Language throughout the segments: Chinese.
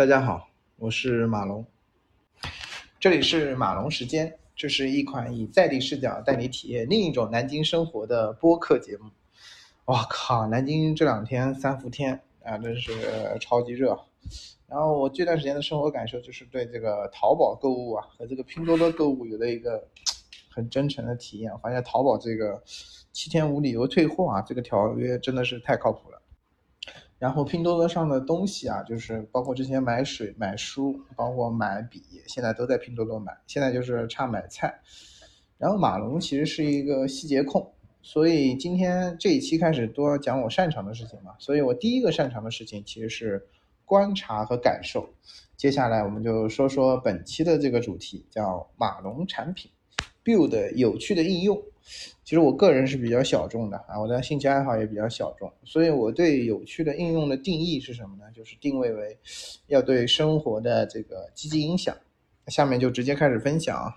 大家好，我是马龙，这里是马龙时间，这是一款以在地视角带你体验另一种南京生活的播客节目。哇靠，南京这两天三伏天啊，真是超级热。然后我这段时间的生活感受就是对这个淘宝购物啊和这个拼多多购物有了一个很真诚的体验，发现淘宝这个七天无理由退货啊，这个条约真的是太靠谱了。然后拼多多上的东西啊，就是包括之前买水、买书，包括买笔，现在都在拼多多买。现在就是差买菜。然后马龙其实是一个细节控，所以今天这一期开始多讲我擅长的事情嘛。所以我第一个擅长的事情其实是观察和感受。接下来我们就说说本期的这个主题，叫马龙产品 build 有趣的应用。其实我个人是比较小众的啊，我的兴趣爱好也比较小众，所以我对有趣的应用的定义是什么呢？就是定位为要对生活的这个积极影响。下面就直接开始分享啊。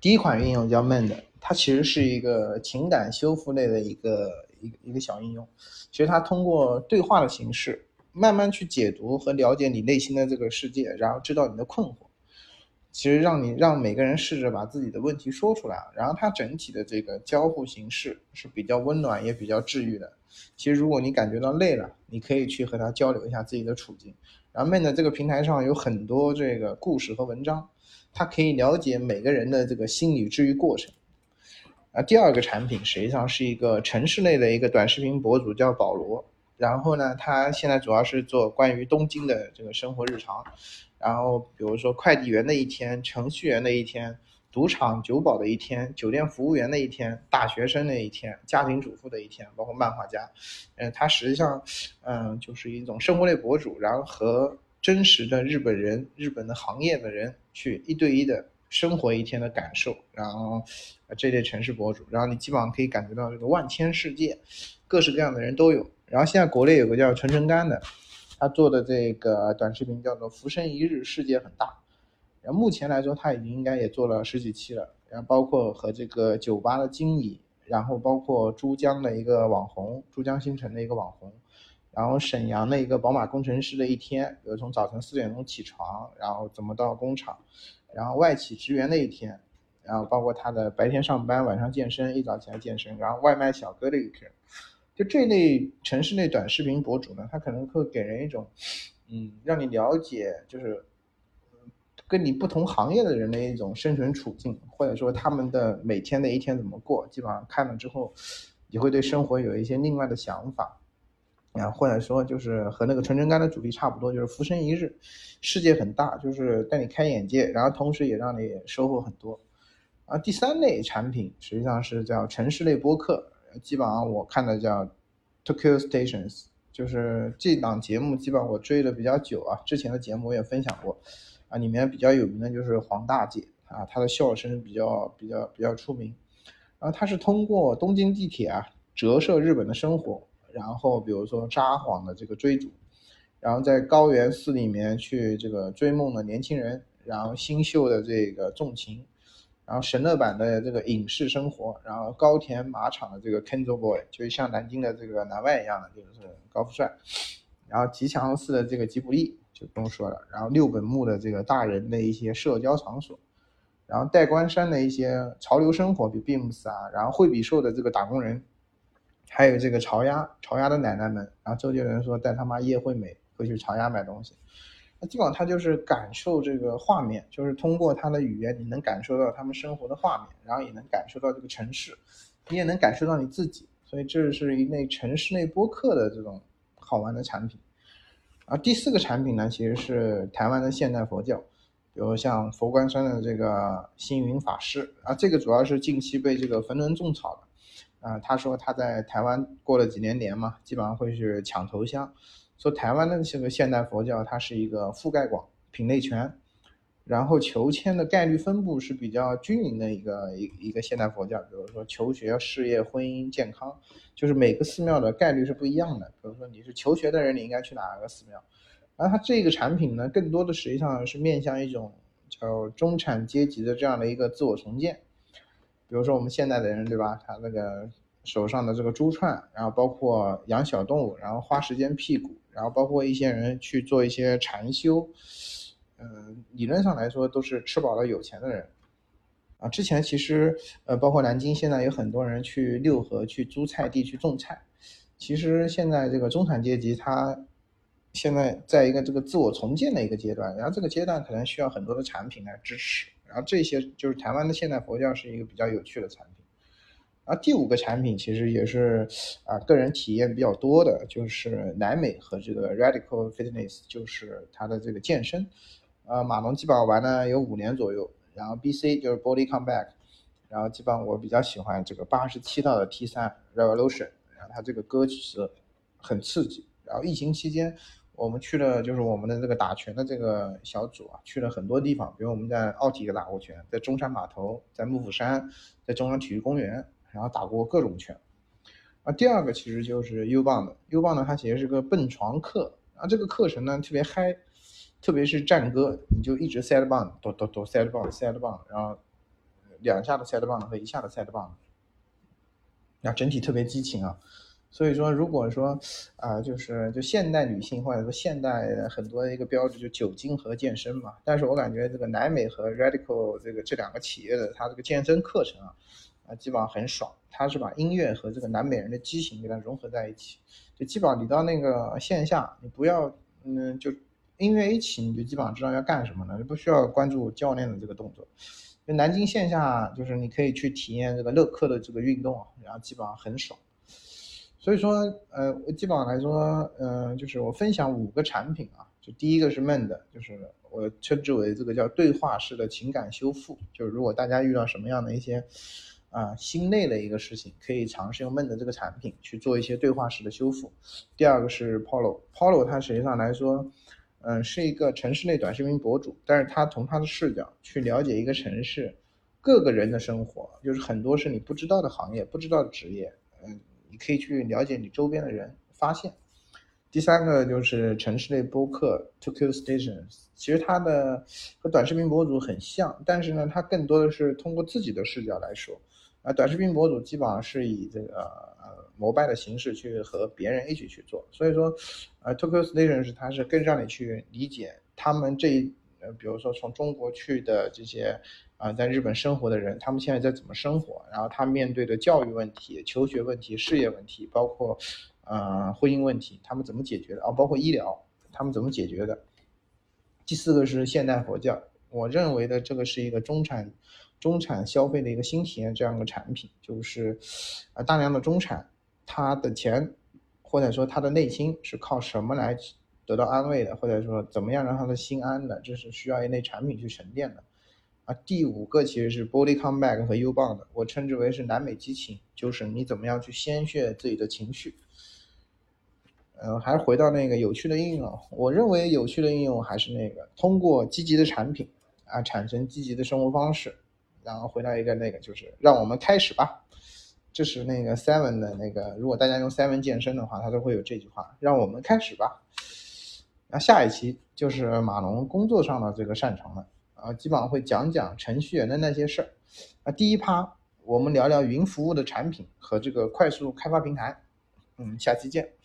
第一款应用叫 Mend，它其实是一个情感修复类的一个一个一个小应用。其实它通过对话的形式，慢慢去解读和了解你内心的这个世界，然后知道你的困惑。其实让你让每个人试着把自己的问题说出来，然后它整体的这个交互形式是比较温暖也比较治愈的。其实如果你感觉到累了，你可以去和他交流一下自己的处境。然后 Mend 这个平台上有很多这个故事和文章，它可以了解每个人的这个心理治愈过程。啊，第二个产品实际上是一个城市类的一个短视频博主，叫保罗。然后呢，他现在主要是做关于东京的这个生活日常。然后，比如说快递员的一天、程序员的一天、赌场酒保的一天、酒店服务员的一天、大学生的一天、家庭主妇的一天，包括漫画家，嗯，他实际上，嗯，就是一种生活类博主，然后和真实的日本人、日本的行业的人去一对一的生活一天的感受，然后这类城市博主，然后你基本上可以感觉到这个万千世界，各式各样的人都有。然后现在国内有个叫陈晨干的。他做的这个短视频叫做“浮生一日，世界很大”。然后目前来说，他已经应该也做了十几期了。然后包括和这个酒吧的经理，然后包括珠江的一个网红，珠江新城的一个网红，然后沈阳的一个宝马工程师的一天，比如从早晨四点钟起床，然后怎么到工厂，然后外企职员的一天，然后包括他的白天上班，晚上健身，一早起来健身，然后外卖小哥的一天。就这类城市类短视频博主呢，他可能会给人一种，嗯，让你了解，就是跟你不同行业的人的一种生存处境，或者说他们的每天的一天怎么过，基本上看了之后，你会对生活有一些另外的想法，啊，或者说就是和那个纯真干的主题差不多，就是浮生一日，世界很大，就是带你开眼界，然后同时也让你收获很多。啊，第三类产品实际上是叫城市类播客。基本上我看的叫 Tokyo Stations，就是这档节目，基本上我追的比较久啊。之前的节目我也分享过，啊，里面比较有名的就是黄大姐啊，她的笑声比较比较比较出名。然后她是通过东京地铁啊折射日本的生活，然后比如说札幌的这个追逐，然后在高原寺里面去这个追梦的年轻人，然后新秀的这个重情。然后神乐版的这个影视生活，然后高田马场的这个 Kenzo Boy，就是像南京的这个南外一样的，就是高富帅。然后吉祥寺的这个吉卜力就不用说了，然后六本木的这个大人的一些社交场所，然后代官山的一些潮流生活，比 Beams 啊，然后惠比寿的这个打工人，还有这个潮鸭，潮鸭的奶奶们。然后周杰伦说带他妈叶惠美会去潮鸭买东西。那基本上他就是感受这个画面，就是通过他的语言，你能感受到他们生活的画面，然后也能感受到这个城市，你也能感受到你自己。所以这是一类城市内播客的这种好玩的产品。啊，第四个产品呢，其实是台湾的现代佛教，比如像佛光山的这个星云法师啊，这个主要是近期被这个焚轮种草的。啊，他说他在台湾过了几年年嘛，基本上会去抢头香。说台湾的这个现代佛教，它是一个覆盖广、品类全，然后求签的概率分布是比较均匀的一个一一个现代佛教。比如说求学、事业、婚姻、健康，就是每个寺庙的概率是不一样的。比如说你是求学的人，你应该去哪个寺庙？然后它这个产品呢，更多的实际上是面向一种叫中产阶级的这样的一个自我重建。比如说我们现代的人，对吧？他那个手上的这个珠串，然后包括养小动物，然后花时间辟谷。然后包括一些人去做一些禅修，嗯，理论上来说都是吃饱了有钱的人。啊，之前其实呃，包括南京，现在有很多人去六合去租菜地去种菜。其实现在这个中产阶级他现在在一个这个自我重建的一个阶段，然后这个阶段可能需要很多的产品来支持。然后这些就是台湾的现代佛教是一个比较有趣的产品。然后第五个产品其实也是啊个人体验比较多的，就是南美和这个 Radical Fitness，就是它的这个健身。呃，马龙基本上玩了有五年左右。然后 B C 就是 Body Come Back，然后基本上我比较喜欢这个八十七道的 T 三 Revolution，然后它这个歌曲很刺激。然后疫情期间，我们去了就是我们的这个打拳的这个小组啊，去了很多地方，比如我们在奥体打过拳，在中山码头，在幕府山，在中央体育公园，然后打过各种拳。啊，第二个其实就是 U 棒的，U 棒呢它其实是个蹦床课，啊这个课程呢特别嗨。特别是战歌，你就一直 side bond，哆哆哆 side bond side bond，然后两下的 side bond 和一下的 side bond，那整体特别激情啊。所以说，如果说啊，就是就现代女性或者说现代很多的一个标志就酒精和健身嘛。但是我感觉这个南美和 radical 这个这两个企业的它这个健身课程啊，啊基本上很爽，它是把音乐和这个南美人的激情给它融合在一起。就基本上你到那个线下，你不要嗯就。音乐一起，你就基本上知道要干什么了，就不需要关注教练的这个动作。就南京线下，就是你可以去体验这个乐客的这个运动，然后基本上很爽。所以说，呃，基本上来说，嗯，就是我分享五个产品啊，就第一个是闷的，就是我称之为这个叫对话式的情感修复。就是如果大家遇到什么样的一些啊心累的一个事情，可以尝试用闷的这个产品去做一些对话式的修复。第二个是 Polo，Polo 它实际上来说。嗯，是一个城市内短视频博主，但是他从他的视角去了解一个城市各个人的生活，就是很多是你不知道的行业、不知道的职业，嗯，你可以去了解你周边的人，发现。第三个就是城市类播客 Tokyo Stations，其实它的和短视频博主很像，但是呢，它更多的是通过自己的视角来说，啊，短视频博主基本上是以这个呃。膜拜的形式去和别人一起去做，所以说，呃，Tokyo Station 是它是更让你去理解他们这一呃，比如说从中国去的这些啊，在日本生活的人，他们现在在怎么生活，然后他面对的教育问题、求学问题、事业问题，包括呃婚姻问题，他们怎么解决的啊？包括医疗，他们怎么解决的？第四个是现代佛教，我认为的这个是一个中产。中产消费的一个新体验，这样一个产品，就是啊，大量的中产，他的钱或者说他的内心是靠什么来得到安慰的，或者说怎么样让他的心安的，这是需要一类产品去沉淀的。啊，第五个其实是 Body Come Back 和 U Bond，我称之为是南美激情，就是你怎么样去鲜血自己的情绪。嗯，还是回到那个有趣的应用，我认为有趣的应用还是那个通过积极的产品啊，产生积极的生活方式。然后回到一个那个，就是让我们开始吧。这是那个 Seven 的那个，如果大家用 Seven 健身的话，它都会有这句话：让我们开始吧。那下一期就是马龙工作上的这个擅长了啊，基本上会讲讲程序员的那些事儿。啊，第一趴我们聊聊云服务的产品和这个快速开发平台。嗯，下期见。